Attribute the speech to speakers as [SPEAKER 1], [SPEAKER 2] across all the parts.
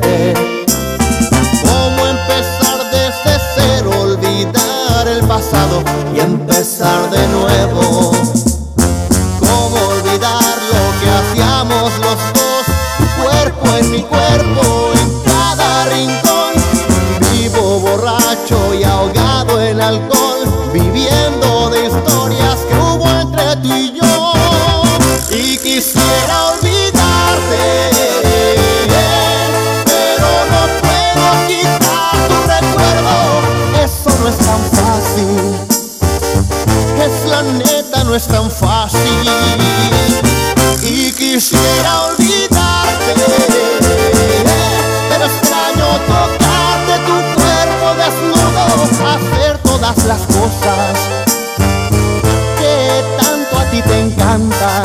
[SPEAKER 1] ¿Cómo empezar desde cero, olvidar el pasado y empezar de nuevo? No es tan fácil. Y quisiera olvidarte, pero extraño tocarte tu cuerpo desnudo, hacer todas las cosas que tanto a ti te encantan.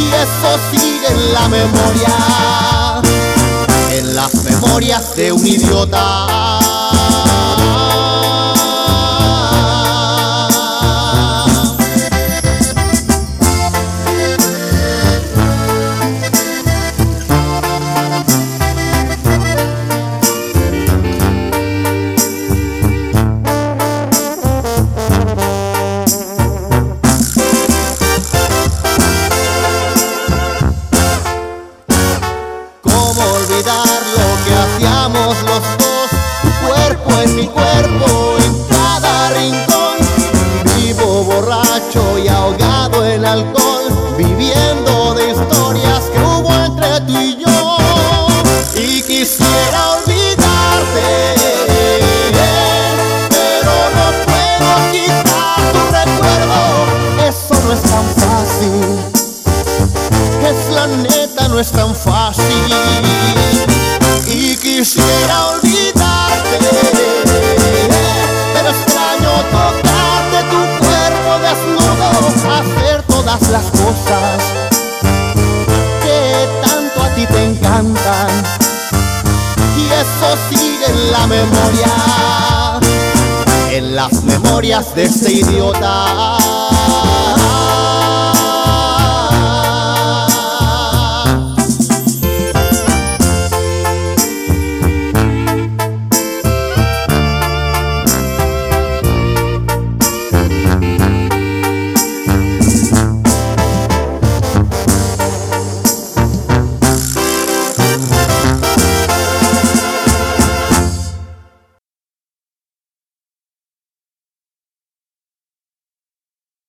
[SPEAKER 1] Y eso sigue en la memoria, en las memorias de un idiota. Borracho y ahogado en alcohol, viviendo de historias que hubo entre tú y yo. Y quisiera olvidarte, pero no puedo quitar tu recuerdo. Eso no es tan fácil es la neta, no es tan fácil. Y quisiera olvidarte, las cosas que tanto a ti te encantan. Y eso sigue en la memoria, en las memorias de este idiota.